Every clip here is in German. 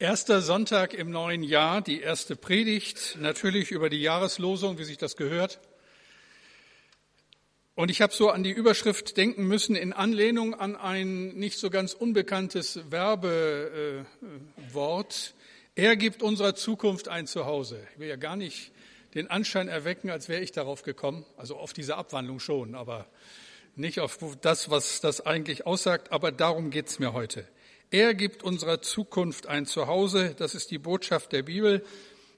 Erster Sonntag im neuen Jahr, die erste Predigt, natürlich über die Jahreslosung, wie sich das gehört. Und ich habe so an die Überschrift denken müssen in Anlehnung an ein nicht so ganz unbekanntes Werbewort. Er gibt unserer Zukunft ein Zuhause. Ich will ja gar nicht den Anschein erwecken, als wäre ich darauf gekommen, also auf diese Abwandlung schon, aber nicht auf das, was das eigentlich aussagt, aber darum geht's mir heute. Er gibt unserer Zukunft ein Zuhause. Das ist die Botschaft der Bibel.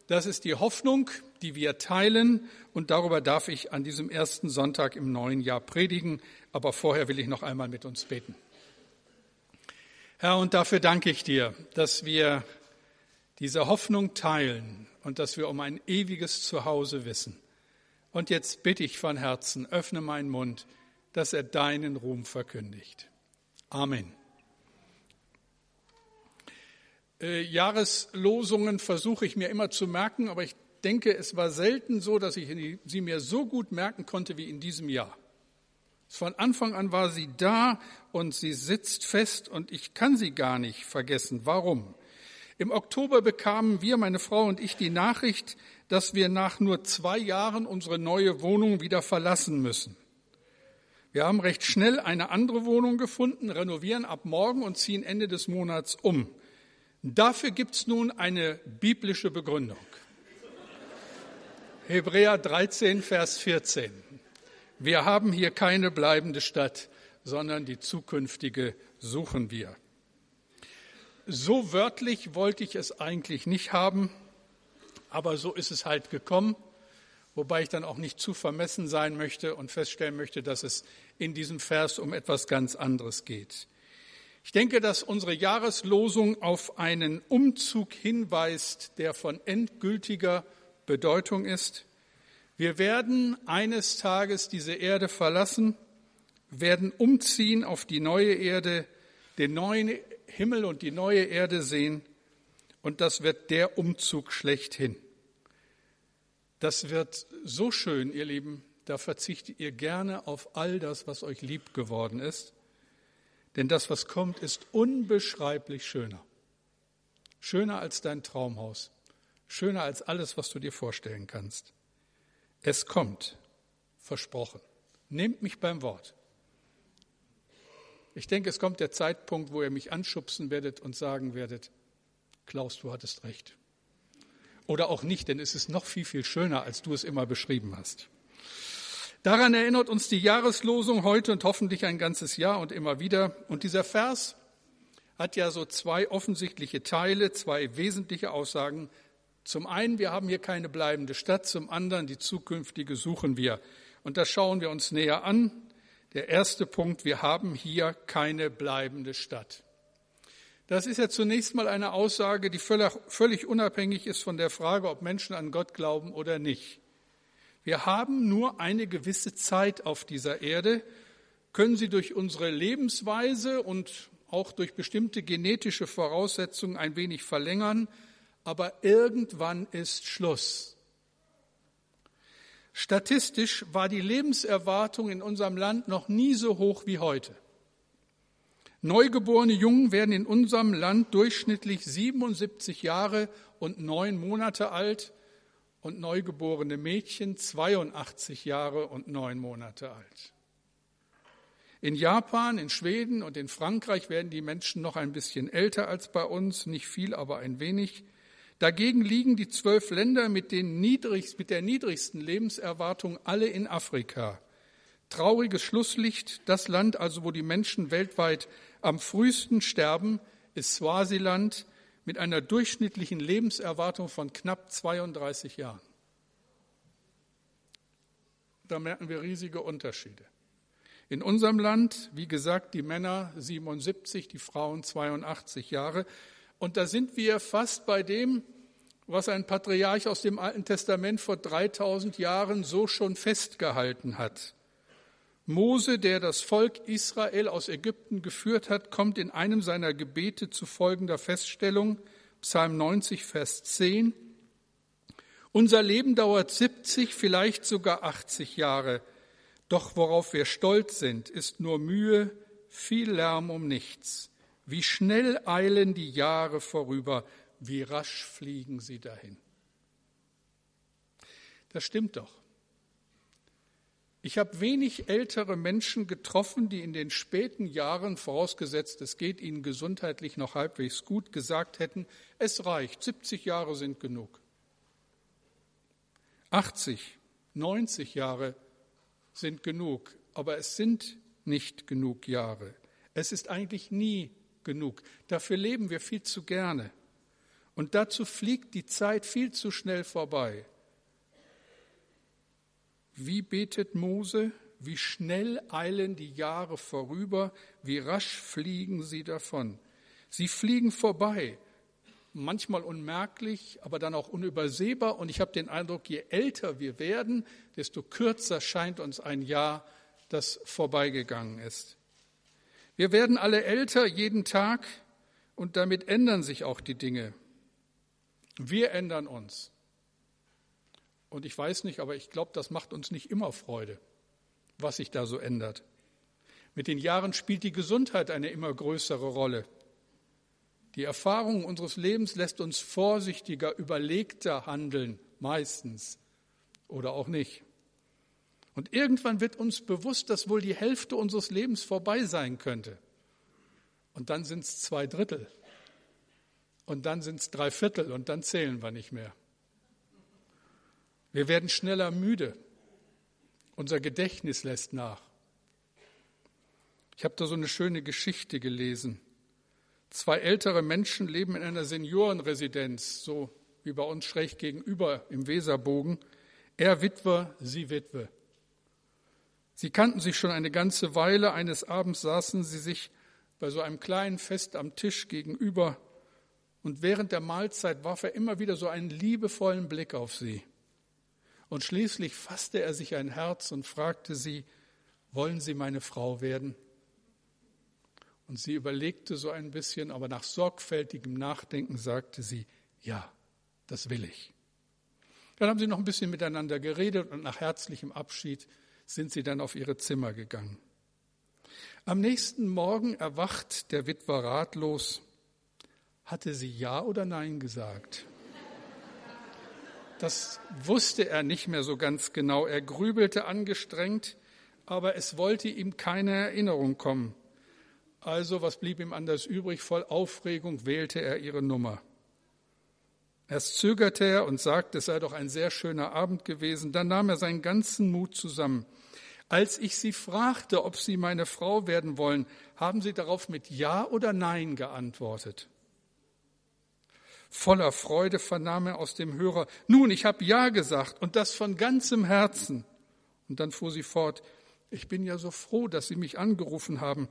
Das ist die Hoffnung, die wir teilen. Und darüber darf ich an diesem ersten Sonntag im neuen Jahr predigen. Aber vorher will ich noch einmal mit uns beten. Herr, und dafür danke ich dir, dass wir diese Hoffnung teilen und dass wir um ein ewiges Zuhause wissen. Und jetzt bitte ich von Herzen, öffne meinen Mund, dass er deinen Ruhm verkündigt. Amen. Äh, Jahreslosungen versuche ich mir immer zu merken, aber ich denke, es war selten so, dass ich sie mir so gut merken konnte wie in diesem Jahr. Von Anfang an war sie da und sie sitzt fest und ich kann sie gar nicht vergessen. Warum? Im Oktober bekamen wir, meine Frau und ich, die Nachricht, dass wir nach nur zwei Jahren unsere neue Wohnung wieder verlassen müssen. Wir haben recht schnell eine andere Wohnung gefunden, renovieren ab morgen und ziehen Ende des Monats um. Dafür gibt es nun eine biblische Begründung. Hebräer 13, Vers 14. Wir haben hier keine bleibende Stadt, sondern die zukünftige suchen wir. So wörtlich wollte ich es eigentlich nicht haben, aber so ist es halt gekommen, wobei ich dann auch nicht zu vermessen sein möchte und feststellen möchte, dass es in diesem Vers um etwas ganz anderes geht. Ich denke, dass unsere Jahreslosung auf einen Umzug hinweist, der von endgültiger Bedeutung ist. Wir werden eines Tages diese Erde verlassen, werden umziehen auf die neue Erde, den neuen Himmel und die neue Erde sehen, und das wird der Umzug schlechthin. Das wird so schön, ihr Lieben, da verzichtet ihr gerne auf all das, was euch lieb geworden ist. Denn das, was kommt, ist unbeschreiblich schöner. Schöner als dein Traumhaus. Schöner als alles, was du dir vorstellen kannst. Es kommt. Versprochen. Nehmt mich beim Wort. Ich denke, es kommt der Zeitpunkt, wo ihr mich anschubsen werdet und sagen werdet, Klaus, du hattest recht. Oder auch nicht, denn es ist noch viel, viel schöner, als du es immer beschrieben hast. Daran erinnert uns die Jahreslosung heute und hoffentlich ein ganzes Jahr und immer wieder. Und dieser Vers hat ja so zwei offensichtliche Teile, zwei wesentliche Aussagen. Zum einen, wir haben hier keine bleibende Stadt, zum anderen, die zukünftige suchen wir. Und das schauen wir uns näher an. Der erste Punkt, wir haben hier keine bleibende Stadt. Das ist ja zunächst mal eine Aussage, die völlig, unabhängig ist von der Frage, ob Menschen an Gott glauben oder nicht. Wir haben nur eine gewisse Zeit auf dieser Erde, können sie durch unsere Lebensweise und auch durch bestimmte genetische Voraussetzungen ein wenig verlängern, aber irgendwann ist Schluss. Statistisch war die Lebenserwartung in unserem Land noch nie so hoch wie heute. Neugeborene Jungen werden in unserem Land durchschnittlich 77 Jahre und neun Monate alt und neugeborene Mädchen 82 Jahre und neun Monate alt. In Japan, in Schweden und in Frankreich werden die Menschen noch ein bisschen älter als bei uns, nicht viel, aber ein wenig. Dagegen liegen die zwölf Länder mit, niedrigst, mit der niedrigsten Lebenserwartung alle in Afrika. Trauriges Schlusslicht, das Land also, wo die Menschen weltweit am frühesten sterben, ist Swasiland mit einer durchschnittlichen Lebenserwartung von knapp 32 Jahren. Da merken wir riesige Unterschiede. In unserem Land, wie gesagt, die Männer 77, die Frauen 82 Jahre. Und da sind wir fast bei dem, was ein Patriarch aus dem Alten Testament vor 3000 Jahren so schon festgehalten hat. Mose, der das Volk Israel aus Ägypten geführt hat, kommt in einem seiner Gebete zu folgender Feststellung, Psalm 90, Vers 10. Unser Leben dauert 70, vielleicht sogar 80 Jahre. Doch worauf wir stolz sind, ist nur Mühe, viel Lärm um nichts. Wie schnell eilen die Jahre vorüber. wie rasch fliegen sie dahin. Das stimmt doch. Ich habe wenig ältere Menschen getroffen, die in den späten Jahren, vorausgesetzt es geht ihnen gesundheitlich noch halbwegs gut, gesagt hätten, es reicht, 70 Jahre sind genug. 80, 90 Jahre sind genug, aber es sind nicht genug Jahre. Es ist eigentlich nie genug. Dafür leben wir viel zu gerne. Und dazu fliegt die Zeit viel zu schnell vorbei. Wie betet Mose? Wie schnell eilen die Jahre vorüber, wie rasch fliegen sie davon. Sie fliegen vorbei, manchmal unmerklich, aber dann auch unübersehbar. Und ich habe den Eindruck, je älter wir werden, desto kürzer scheint uns ein Jahr, das vorbeigegangen ist. Wir werden alle älter jeden Tag und damit ändern sich auch die Dinge. Wir ändern uns. Und ich weiß nicht, aber ich glaube, das macht uns nicht immer Freude, was sich da so ändert. Mit den Jahren spielt die Gesundheit eine immer größere Rolle. Die Erfahrung unseres Lebens lässt uns vorsichtiger, überlegter handeln, meistens oder auch nicht. Und irgendwann wird uns bewusst, dass wohl die Hälfte unseres Lebens vorbei sein könnte. Und dann sind es zwei Drittel. Und dann sind es drei Viertel und dann zählen wir nicht mehr. Wir werden schneller müde. Unser Gedächtnis lässt nach. Ich habe da so eine schöne Geschichte gelesen. Zwei ältere Menschen leben in einer Seniorenresidenz, so wie bei uns schräg gegenüber im Weserbogen. Er Witwer, sie Witwe. Sie kannten sich schon eine ganze Weile. Eines Abends saßen sie sich bei so einem kleinen Fest am Tisch gegenüber und während der Mahlzeit warf er immer wieder so einen liebevollen Blick auf sie. Und schließlich fasste er sich ein Herz und fragte sie, wollen Sie meine Frau werden? Und sie überlegte so ein bisschen, aber nach sorgfältigem Nachdenken sagte sie, ja, das will ich. Dann haben sie noch ein bisschen miteinander geredet und nach herzlichem Abschied sind sie dann auf ihre Zimmer gegangen. Am nächsten Morgen erwacht der Witwer ratlos. Hatte sie Ja oder Nein gesagt? Das wusste er nicht mehr so ganz genau. Er grübelte angestrengt, aber es wollte ihm keine Erinnerung kommen. Also, was blieb ihm anders übrig? Voll Aufregung wählte er ihre Nummer. Erst zögerte er und sagte, es sei doch ein sehr schöner Abend gewesen. Dann nahm er seinen ganzen Mut zusammen. Als ich Sie fragte, ob Sie meine Frau werden wollen, haben Sie darauf mit Ja oder Nein geantwortet. Voller Freude vernahm er aus dem Hörer, nun, ich habe Ja gesagt und das von ganzem Herzen. Und dann fuhr sie fort, ich bin ja so froh, dass Sie mich angerufen haben.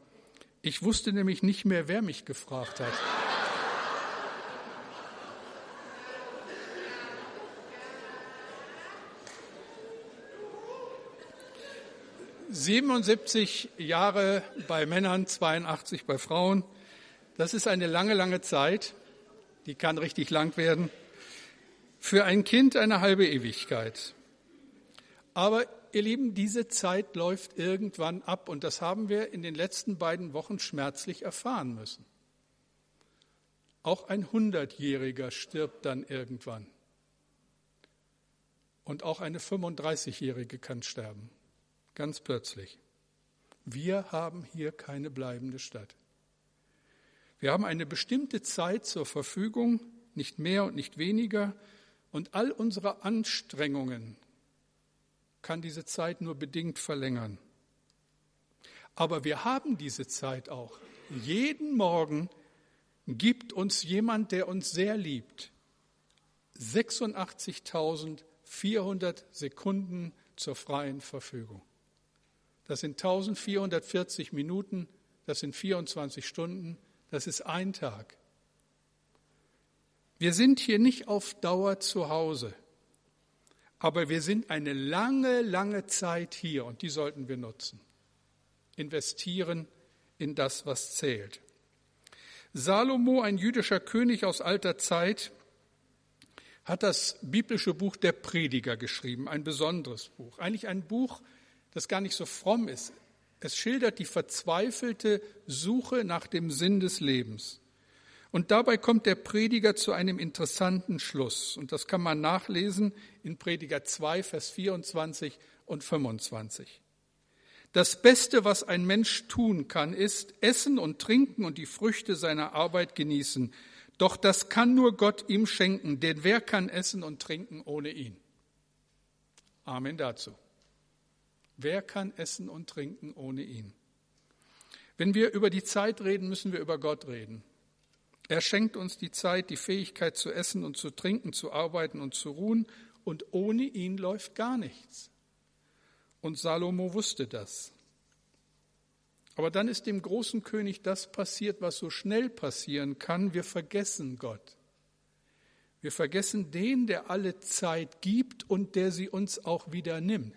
Ich wusste nämlich nicht mehr, wer mich gefragt hat. 77 Jahre bei Männern, 82 bei Frauen. Das ist eine lange, lange Zeit die kann richtig lang werden. Für ein Kind eine halbe Ewigkeit. Aber ihr Lieben, diese Zeit läuft irgendwann ab und das haben wir in den letzten beiden Wochen schmerzlich erfahren müssen. Auch ein Hundertjähriger stirbt dann irgendwann. Und auch eine 35-Jährige kann sterben. Ganz plötzlich. Wir haben hier keine bleibende Stadt. Wir haben eine bestimmte Zeit zur Verfügung, nicht mehr und nicht weniger, und all unsere Anstrengungen kann diese Zeit nur bedingt verlängern. Aber wir haben diese Zeit auch. Jeden Morgen gibt uns jemand, der uns sehr liebt, 86.400 Sekunden zur freien Verfügung. Das sind 1440 Minuten, das sind 24 Stunden, das ist ein Tag. Wir sind hier nicht auf Dauer zu Hause, aber wir sind eine lange, lange Zeit hier und die sollten wir nutzen. Investieren in das, was zählt. Salomo, ein jüdischer König aus alter Zeit, hat das biblische Buch der Prediger geschrieben, ein besonderes Buch. Eigentlich ein Buch, das gar nicht so fromm ist. Es schildert die verzweifelte Suche nach dem Sinn des Lebens. Und dabei kommt der Prediger zu einem interessanten Schluss. Und das kann man nachlesen in Prediger 2, Vers 24 und 25. Das Beste, was ein Mensch tun kann, ist essen und trinken und die Früchte seiner Arbeit genießen. Doch das kann nur Gott ihm schenken, denn wer kann essen und trinken ohne ihn? Amen dazu. Wer kann essen und trinken ohne ihn? Wenn wir über die Zeit reden, müssen wir über Gott reden. Er schenkt uns die Zeit, die Fähigkeit zu essen und zu trinken, zu arbeiten und zu ruhen, und ohne ihn läuft gar nichts. Und Salomo wusste das. Aber dann ist dem großen König das passiert, was so schnell passieren kann. Wir vergessen Gott. Wir vergessen den, der alle Zeit gibt und der sie uns auch wieder nimmt.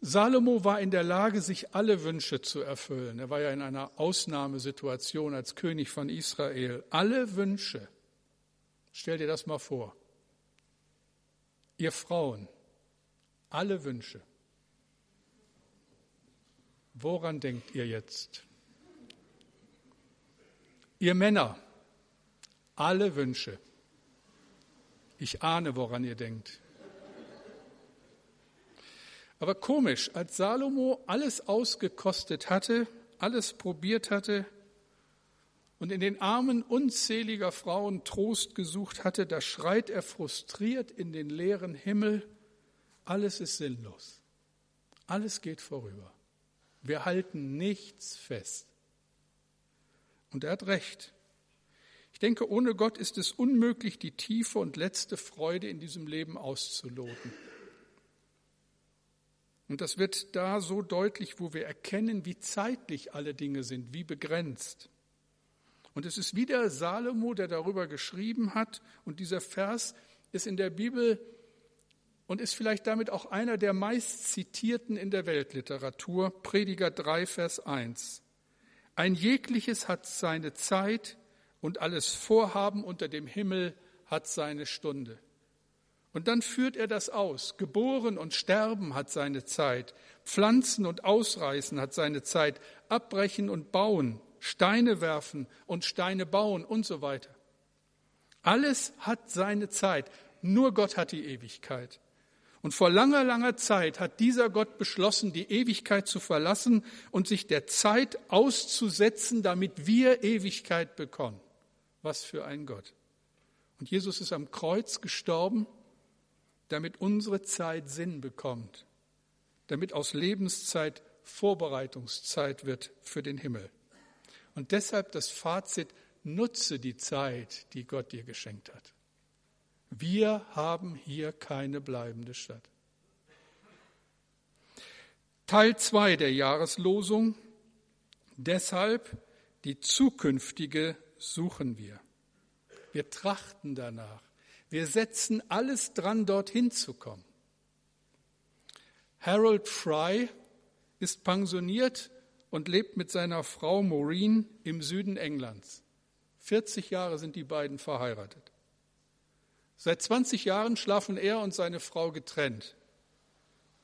Salomo war in der Lage, sich alle Wünsche zu erfüllen. Er war ja in einer Ausnahmesituation als König von Israel. Alle Wünsche. Stell dir das mal vor. Ihr Frauen, alle Wünsche. Woran denkt ihr jetzt? Ihr Männer, alle Wünsche. Ich ahne, woran ihr denkt. Aber komisch, als Salomo alles ausgekostet hatte, alles probiert hatte und in den Armen unzähliger Frauen Trost gesucht hatte, da schreit er frustriert in den leeren Himmel, alles ist sinnlos. Alles geht vorüber. Wir halten nichts fest. Und er hat recht. Ich denke, ohne Gott ist es unmöglich, die tiefe und letzte Freude in diesem Leben auszuloten. Und das wird da so deutlich, wo wir erkennen, wie zeitlich alle Dinge sind, wie begrenzt. Und es ist wieder Salomo, der darüber geschrieben hat. Und dieser Vers ist in der Bibel und ist vielleicht damit auch einer der meist zitierten in der Weltliteratur, Prediger 3, Vers 1. Ein jegliches hat seine Zeit und alles Vorhaben unter dem Himmel hat seine Stunde. Und dann führt er das aus. Geboren und Sterben hat seine Zeit. Pflanzen und Ausreißen hat seine Zeit. Abbrechen und bauen. Steine werfen und Steine bauen und so weiter. Alles hat seine Zeit. Nur Gott hat die Ewigkeit. Und vor langer, langer Zeit hat dieser Gott beschlossen, die Ewigkeit zu verlassen und sich der Zeit auszusetzen, damit wir Ewigkeit bekommen. Was für ein Gott. Und Jesus ist am Kreuz gestorben, damit unsere Zeit Sinn bekommt, damit aus Lebenszeit Vorbereitungszeit wird für den Himmel. Und deshalb das Fazit, nutze die Zeit, die Gott dir geschenkt hat. Wir haben hier keine bleibende Stadt. Teil 2 der Jahreslosung. Deshalb die zukünftige suchen wir. Wir trachten danach. Wir setzen alles dran, dorthin zu kommen. Harold Fry ist pensioniert und lebt mit seiner Frau Maureen im Süden Englands. 40 Jahre sind die beiden verheiratet. Seit 20 Jahren schlafen er und seine Frau getrennt.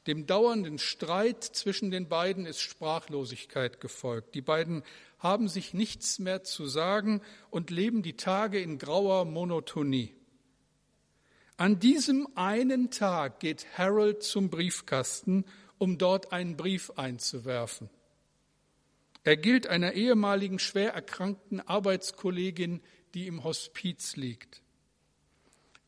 Dem dauernden Streit zwischen den beiden ist Sprachlosigkeit gefolgt. Die beiden haben sich nichts mehr zu sagen und leben die Tage in grauer Monotonie. An diesem einen Tag geht Harold zum Briefkasten, um dort einen Brief einzuwerfen. Er gilt einer ehemaligen schwer erkrankten Arbeitskollegin, die im Hospiz liegt.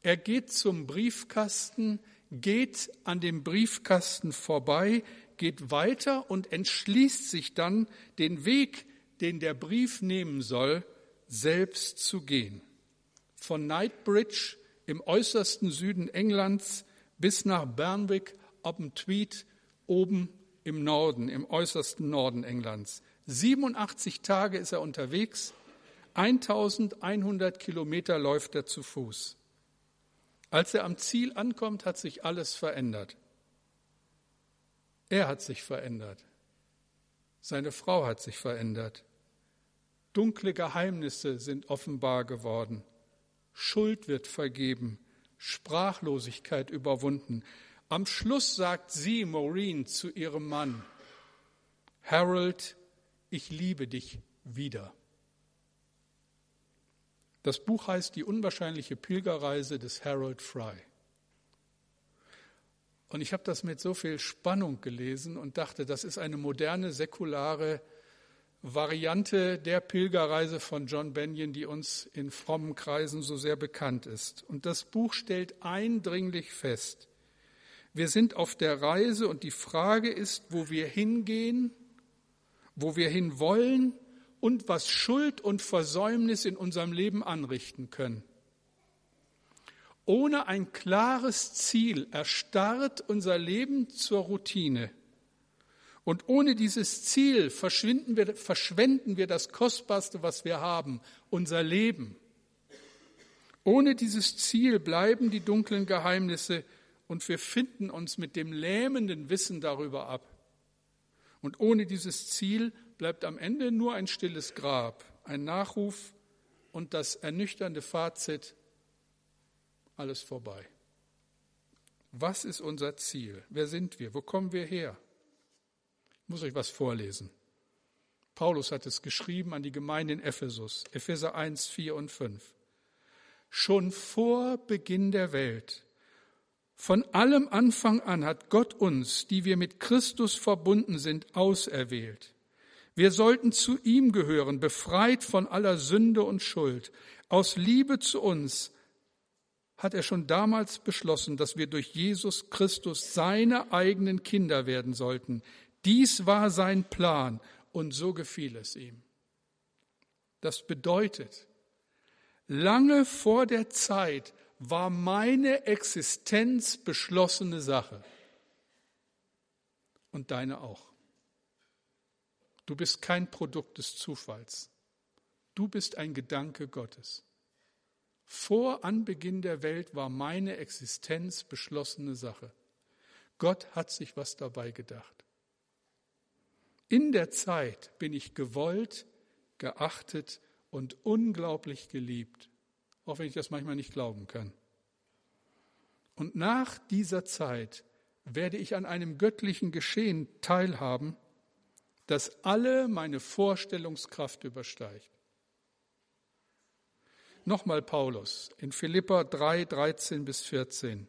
Er geht zum Briefkasten, geht an dem Briefkasten vorbei, geht weiter und entschließt sich dann, den Weg, den der Brief nehmen soll, selbst zu gehen. Von Knightbridge im äußersten Süden Englands bis nach Bernwick op dem Tweed oben im Norden, im äußersten Norden Englands. 87 Tage ist er unterwegs, 1100 Kilometer läuft er zu Fuß. Als er am Ziel ankommt, hat sich alles verändert. Er hat sich verändert. Seine Frau hat sich verändert. Dunkle Geheimnisse sind offenbar geworden. Schuld wird vergeben. Sprachlosigkeit überwunden. Am Schluss sagt sie, Maureen, zu ihrem Mann, Harold, ich liebe dich wieder. Das Buch heißt Die unwahrscheinliche Pilgerreise des Harold Fry. Und ich habe das mit so viel Spannung gelesen und dachte, das ist eine moderne, säkulare Variante der Pilgerreise von John Benyon, die uns in frommen Kreisen so sehr bekannt ist. Und das Buch stellt eindringlich fest, wir sind auf der Reise und die Frage ist, wo wir hingehen, wo wir hinwollen und was Schuld und Versäumnis in unserem Leben anrichten können. Ohne ein klares Ziel erstarrt unser Leben zur Routine. Und ohne dieses Ziel verschwinden wir, verschwenden wir das Kostbarste, was wir haben, unser Leben. Ohne dieses Ziel bleiben die dunklen Geheimnisse und wir finden uns mit dem lähmenden Wissen darüber ab. Und ohne dieses Ziel bleibt am Ende nur ein stilles Grab, ein Nachruf und das ernüchternde Fazit, alles vorbei. Was ist unser Ziel? Wer sind wir? Wo kommen wir her? Ich muss euch was vorlesen. Paulus hat es geschrieben an die Gemeinde in Ephesus, Epheser 1, 4 und 5. Schon vor Beginn der Welt, von allem Anfang an hat Gott uns, die wir mit Christus verbunden sind, auserwählt. Wir sollten zu ihm gehören, befreit von aller Sünde und Schuld. Aus Liebe zu uns hat er schon damals beschlossen, dass wir durch Jesus Christus seine eigenen Kinder werden sollten. Dies war sein Plan und so gefiel es ihm. Das bedeutet, lange vor der Zeit war meine Existenz beschlossene Sache und deine auch. Du bist kein Produkt des Zufalls. Du bist ein Gedanke Gottes. Vor Anbeginn der Welt war meine Existenz beschlossene Sache. Gott hat sich was dabei gedacht. In der Zeit bin ich gewollt, geachtet und unglaublich geliebt, auch wenn ich das manchmal nicht glauben kann. Und nach dieser Zeit werde ich an einem göttlichen Geschehen teilhaben, das alle meine Vorstellungskraft übersteigt. Nochmal Paulus in Philippa 3, 13 bis 14.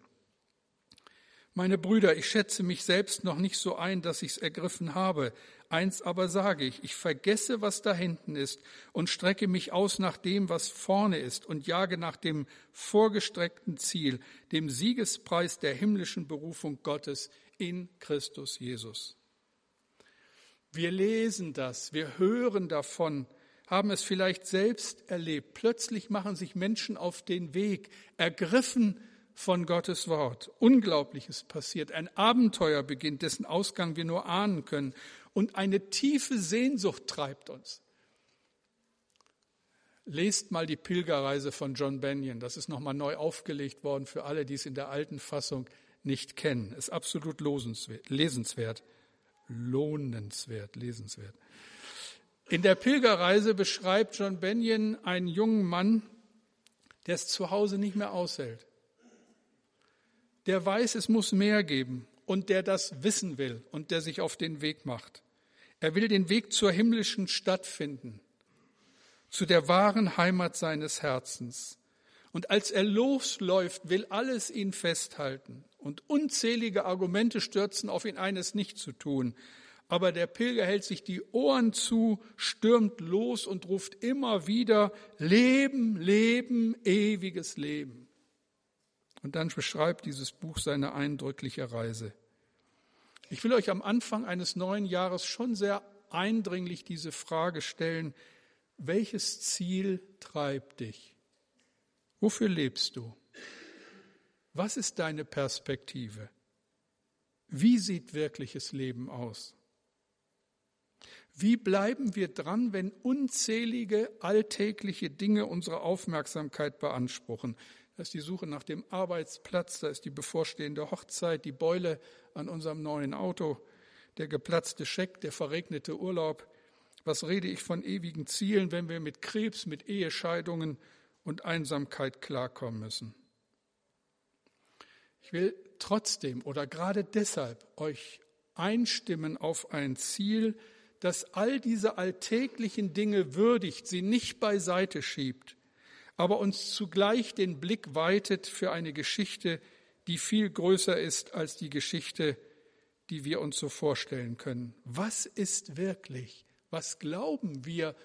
Meine Brüder, ich schätze mich selbst noch nicht so ein, dass ich's ergriffen habe. Eins aber sage ich, ich vergesse, was da hinten ist und strecke mich aus nach dem, was vorne ist und jage nach dem vorgestreckten Ziel, dem Siegespreis der himmlischen Berufung Gottes in Christus Jesus. Wir lesen das, wir hören davon, haben es vielleicht selbst erlebt. Plötzlich machen sich Menschen auf den Weg, ergriffen von Gottes Wort. Unglaubliches passiert. Ein Abenteuer beginnt, dessen Ausgang wir nur ahnen können. Und eine tiefe Sehnsucht treibt uns. Lest mal die Pilgerreise von John Benyon. Das ist nochmal neu aufgelegt worden für alle, die es in der alten Fassung nicht kennen. Ist absolut lesenswert. Lohnenswert, lesenswert. In der Pilgerreise beschreibt John Benyon einen jungen Mann, der es zu Hause nicht mehr aushält der weiß, es muss mehr geben und der das wissen will und der sich auf den Weg macht. Er will den Weg zur himmlischen Stadt finden, zu der wahren Heimat seines Herzens. Und als er losläuft, will alles ihn festhalten. Und unzählige Argumente stürzen auf ihn ein, es nicht zu tun. Aber der Pilger hält sich die Ohren zu, stürmt los und ruft immer wieder, Leben, Leben, ewiges Leben. Und dann beschreibt dieses Buch seine eindrückliche Reise. Ich will euch am Anfang eines neuen Jahres schon sehr eindringlich diese Frage stellen, welches Ziel treibt dich? Wofür lebst du? Was ist deine Perspektive? Wie sieht wirkliches Leben aus? Wie bleiben wir dran, wenn unzählige alltägliche Dinge unsere Aufmerksamkeit beanspruchen? Da ist die Suche nach dem Arbeitsplatz, da ist die bevorstehende Hochzeit, die Beule an unserem neuen Auto, der geplatzte Scheck, der verregnete Urlaub. Was rede ich von ewigen Zielen, wenn wir mit Krebs, mit Ehescheidungen und Einsamkeit klarkommen müssen? Ich will trotzdem oder gerade deshalb euch einstimmen auf ein Ziel, das all diese alltäglichen Dinge würdigt, sie nicht beiseite schiebt, aber uns zugleich den Blick weitet für eine Geschichte, die viel größer ist als die Geschichte, die wir uns so vorstellen können. Was ist wirklich? Was glauben wir,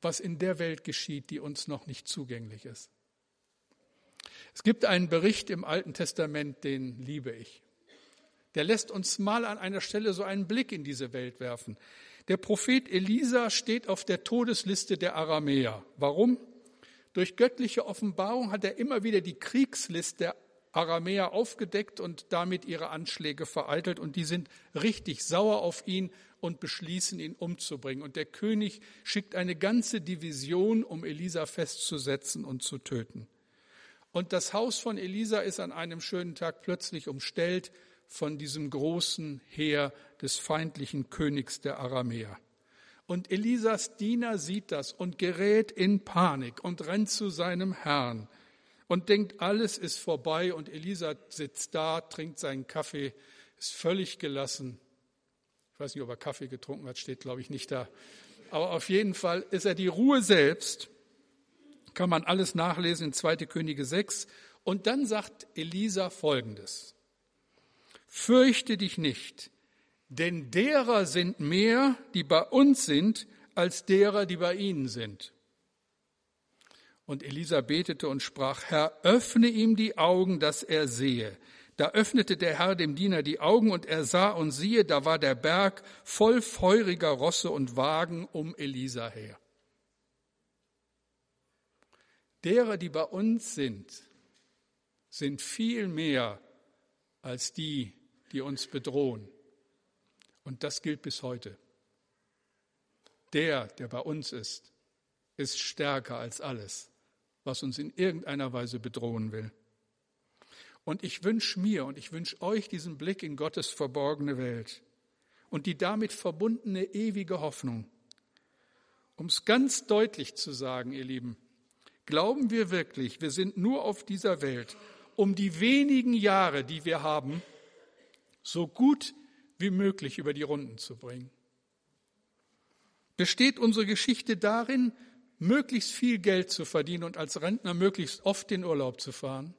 was in der Welt geschieht, die uns noch nicht zugänglich ist? Es gibt einen Bericht im Alten Testament, den liebe ich. Der lässt uns mal an einer Stelle so einen Blick in diese Welt werfen. Der Prophet Elisa steht auf der Todesliste der Aramäer. Warum? Durch göttliche Offenbarung hat er immer wieder die Kriegsliste der Aramäer aufgedeckt und damit ihre Anschläge vereitelt. Und die sind richtig sauer auf ihn und beschließen, ihn umzubringen. Und der König schickt eine ganze Division, um Elisa festzusetzen und zu töten. Und das Haus von Elisa ist an einem schönen Tag plötzlich umstellt von diesem großen Heer des feindlichen Königs der Aramäer. Und Elisas Diener sieht das und gerät in Panik und rennt zu seinem Herrn und denkt, alles ist vorbei und Elisa sitzt da, trinkt seinen Kaffee, ist völlig gelassen. Ich weiß nicht, ob er Kaffee getrunken hat, steht glaube ich nicht da. Aber auf jeden Fall ist er die Ruhe selbst. Kann man alles nachlesen in 2. Könige 6. Und dann sagt Elisa Folgendes. Fürchte dich nicht, denn derer sind mehr, die bei uns sind, als derer, die bei ihnen sind. Und Elisa betete und sprach, Herr, öffne ihm die Augen, dass er sehe. Da öffnete der Herr dem Diener die Augen und er sah und siehe, da war der Berg voll feuriger Rosse und Wagen um Elisa her. Derer, die bei uns sind, sind viel mehr als die, die uns bedrohen. Und das gilt bis heute. Der, der bei uns ist, ist stärker als alles, was uns in irgendeiner Weise bedrohen will. Und ich wünsche mir und ich wünsche euch diesen Blick in Gottes verborgene Welt und die damit verbundene ewige Hoffnung. Um es ganz deutlich zu sagen, ihr Lieben, glauben wir wirklich, wir sind nur auf dieser Welt, um die wenigen Jahre, die wir haben, so gut wie möglich über die Runden zu bringen. Besteht unsere Geschichte darin, möglichst viel Geld zu verdienen und als Rentner möglichst oft in Urlaub zu fahren?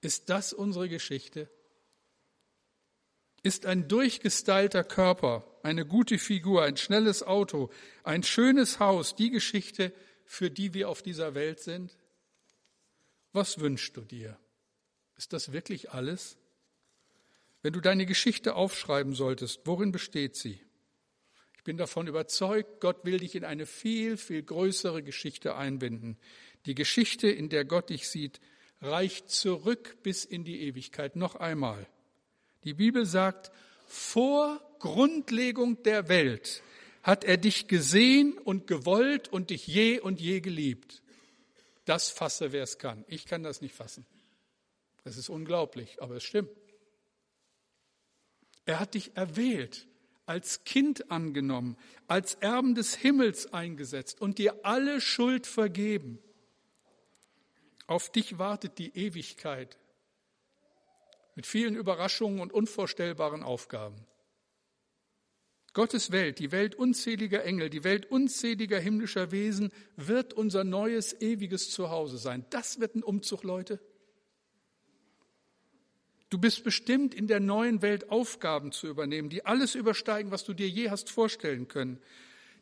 Ist das unsere Geschichte? Ist ein durchgestylter Körper, eine gute Figur, ein schnelles Auto, ein schönes Haus die Geschichte, für die wir auf dieser Welt sind? Was wünschst du dir? Ist das wirklich alles? Wenn du deine Geschichte aufschreiben solltest, worin besteht sie? Ich bin davon überzeugt, Gott will dich in eine viel, viel größere Geschichte einbinden. Die Geschichte, in der Gott dich sieht, reicht zurück bis in die Ewigkeit. Noch einmal. Die Bibel sagt, vor Grundlegung der Welt hat er dich gesehen und gewollt und dich je und je geliebt. Das fasse, wer es kann. Ich kann das nicht fassen. Das ist unglaublich, aber es stimmt. Er hat dich erwählt, als Kind angenommen, als Erben des Himmels eingesetzt und dir alle Schuld vergeben. Auf dich wartet die Ewigkeit mit vielen Überraschungen und unvorstellbaren Aufgaben. Gottes Welt, die Welt unzähliger Engel, die Welt unzähliger himmlischer Wesen wird unser neues ewiges Zuhause sein. Das wird ein Umzug, Leute. Du bist bestimmt, in der neuen Welt Aufgaben zu übernehmen, die alles übersteigen, was du dir je hast vorstellen können.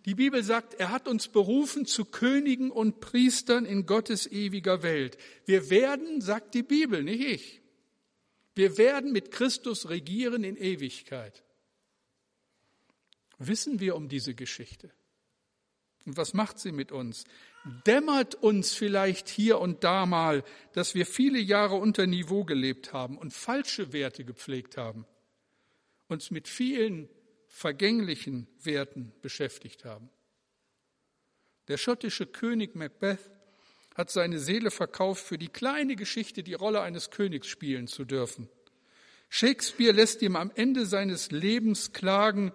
Die Bibel sagt, er hat uns berufen zu Königen und Priestern in Gottes ewiger Welt. Wir werden, sagt die Bibel, nicht ich, wir werden mit Christus regieren in Ewigkeit. Wissen wir um diese Geschichte? Und was macht sie mit uns? Dämmert uns vielleicht hier und da mal, dass wir viele Jahre unter Niveau gelebt haben und falsche Werte gepflegt haben, uns mit vielen vergänglichen Werten beschäftigt haben. Der schottische König Macbeth hat seine Seele verkauft, für die kleine Geschichte die Rolle eines Königs spielen zu dürfen. Shakespeare lässt ihm am Ende seines Lebens klagen,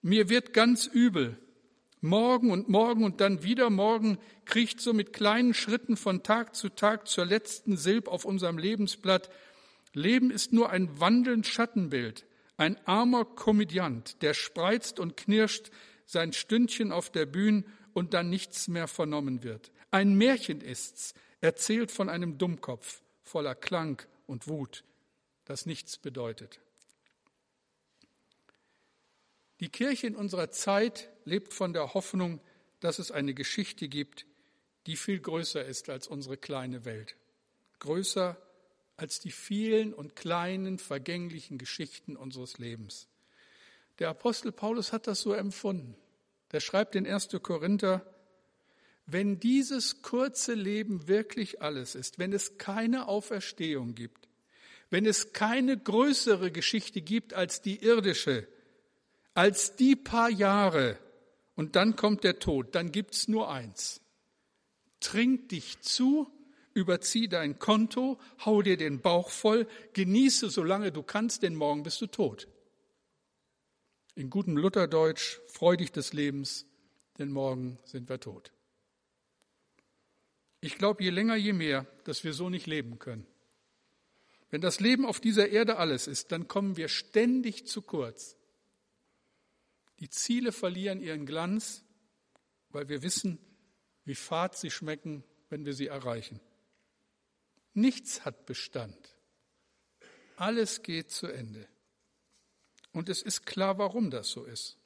mir wird ganz übel, Morgen und morgen und dann wieder morgen kriecht so mit kleinen Schritten von Tag zu Tag zur letzten Silb auf unserem Lebensblatt. Leben ist nur ein wandelnd Schattenbild, ein armer Komödiant, der spreizt und knirscht sein Stündchen auf der Bühne und dann nichts mehr vernommen wird. Ein Märchen ist's, erzählt von einem Dummkopf voller Klang und Wut, das nichts bedeutet. Die Kirche in unserer Zeit lebt von der Hoffnung, dass es eine Geschichte gibt, die viel größer ist als unsere kleine Welt. Größer als die vielen und kleinen vergänglichen Geschichten unseres Lebens. Der Apostel Paulus hat das so empfunden. Der schreibt in 1. Korinther, wenn dieses kurze Leben wirklich alles ist, wenn es keine Auferstehung gibt, wenn es keine größere Geschichte gibt als die irdische, als die paar Jahre und dann kommt der Tod, dann gibt's nur eins. Trink dich zu, überzieh dein Konto, hau dir den Bauch voll, genieße solange du kannst, denn morgen bist du tot. In gutem Lutherdeutsch, freu dich des Lebens, denn morgen sind wir tot. Ich glaube, je länger, je mehr, dass wir so nicht leben können. Wenn das Leben auf dieser Erde alles ist, dann kommen wir ständig zu kurz. Die Ziele verlieren ihren Glanz, weil wir wissen, wie fad sie schmecken, wenn wir sie erreichen. Nichts hat Bestand. Alles geht zu Ende. Und es ist klar, warum das so ist.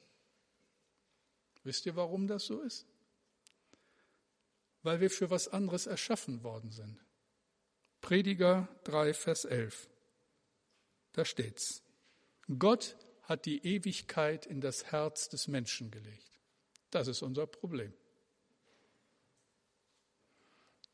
Wisst ihr, warum das so ist? Weil wir für was anderes erschaffen worden sind. Prediger 3, Vers 11. Da steht's. Gott hat die Ewigkeit in das Herz des Menschen gelegt. Das ist unser Problem.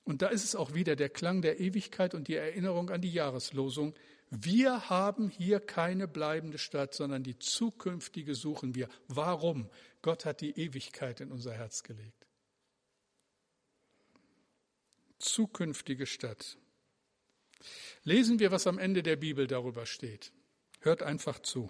Und da ist es auch wieder der Klang der Ewigkeit und die Erinnerung an die Jahreslosung. Wir haben hier keine bleibende Stadt, sondern die zukünftige suchen wir. Warum? Gott hat die Ewigkeit in unser Herz gelegt. Zukünftige Stadt. Lesen wir, was am Ende der Bibel darüber steht. Hört einfach zu.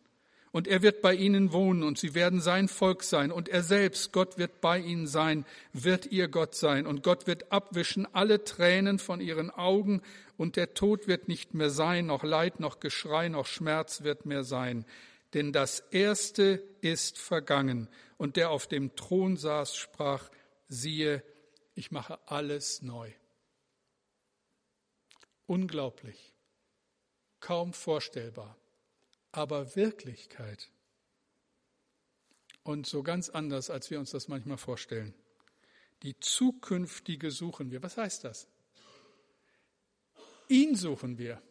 Und er wird bei ihnen wohnen und sie werden sein Volk sein. Und er selbst, Gott wird bei ihnen sein, wird ihr Gott sein. Und Gott wird abwischen alle Tränen von ihren Augen. Und der Tod wird nicht mehr sein, noch Leid, noch Geschrei, noch Schmerz wird mehr sein. Denn das Erste ist vergangen. Und der auf dem Thron saß, sprach, siehe, ich mache alles neu. Unglaublich, kaum vorstellbar aber Wirklichkeit. Und so ganz anders, als wir uns das manchmal vorstellen. Die zukünftige suchen wir. Was heißt das? Ihn suchen wir.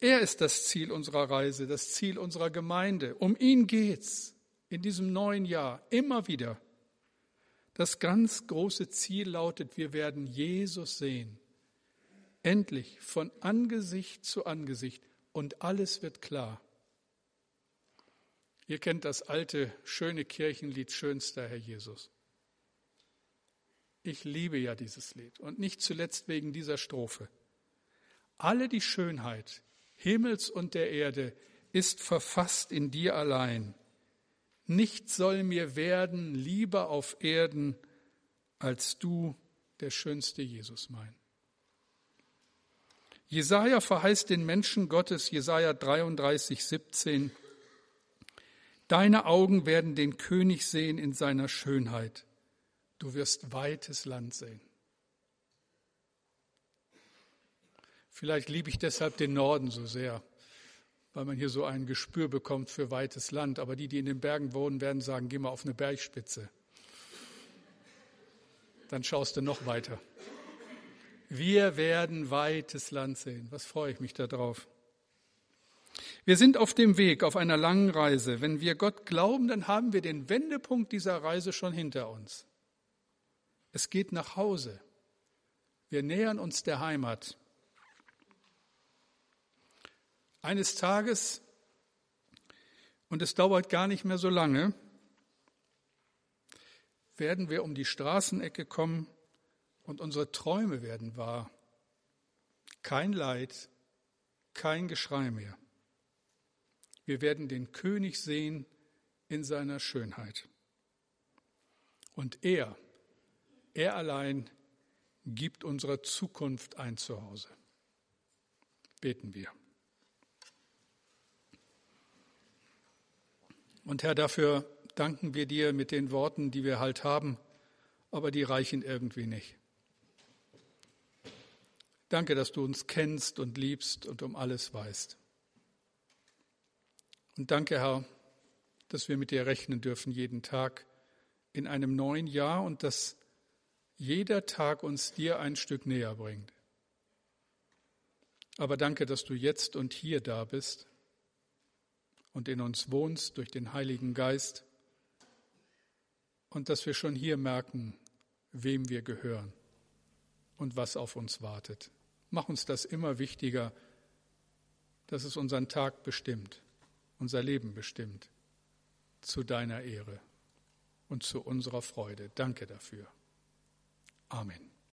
Er ist das Ziel unserer Reise, das Ziel unserer Gemeinde. Um ihn geht's in diesem neuen Jahr immer wieder. Das ganz große Ziel lautet, wir werden Jesus sehen. Endlich von Angesicht zu Angesicht und alles wird klar. Ihr kennt das alte, schöne Kirchenlied Schönster Herr Jesus. Ich liebe ja dieses Lied und nicht zuletzt wegen dieser Strophe. Alle die Schönheit Himmels und der Erde ist verfasst in dir allein. Nichts soll mir werden lieber auf Erden, als du, der schönste Jesus mein. Jesaja verheißt den Menschen Gottes, Jesaja 33, 17, Deine Augen werden den König sehen in seiner Schönheit. Du wirst weites Land sehen. Vielleicht liebe ich deshalb den Norden so sehr, weil man hier so ein Gespür bekommt für weites Land. Aber die, die in den Bergen wohnen, werden sagen, geh mal auf eine Bergspitze. Dann schaust du noch weiter. Wir werden weites Land sehen. Was freue ich mich darauf? Wir sind auf dem Weg, auf einer langen Reise. Wenn wir Gott glauben, dann haben wir den Wendepunkt dieser Reise schon hinter uns. Es geht nach Hause. Wir nähern uns der Heimat. Eines Tages, und es dauert gar nicht mehr so lange, werden wir um die Straßenecke kommen und unsere Träume werden wahr. Kein Leid, kein Geschrei mehr. Wir werden den König sehen in seiner Schönheit. Und er, er allein gibt unserer Zukunft ein Zuhause. Beten wir. Und Herr, dafür danken wir dir mit den Worten, die wir halt haben, aber die reichen irgendwie nicht. Danke, dass du uns kennst und liebst und um alles weißt. Und danke, Herr, dass wir mit dir rechnen dürfen jeden Tag in einem neuen Jahr und dass jeder Tag uns dir ein Stück näher bringt. Aber danke, dass du jetzt und hier da bist und in uns wohnst durch den Heiligen Geist und dass wir schon hier merken, wem wir gehören und was auf uns wartet. Mach uns das immer wichtiger, dass es unseren Tag bestimmt, unser Leben bestimmt, zu deiner Ehre und zu unserer Freude. Danke dafür. Amen.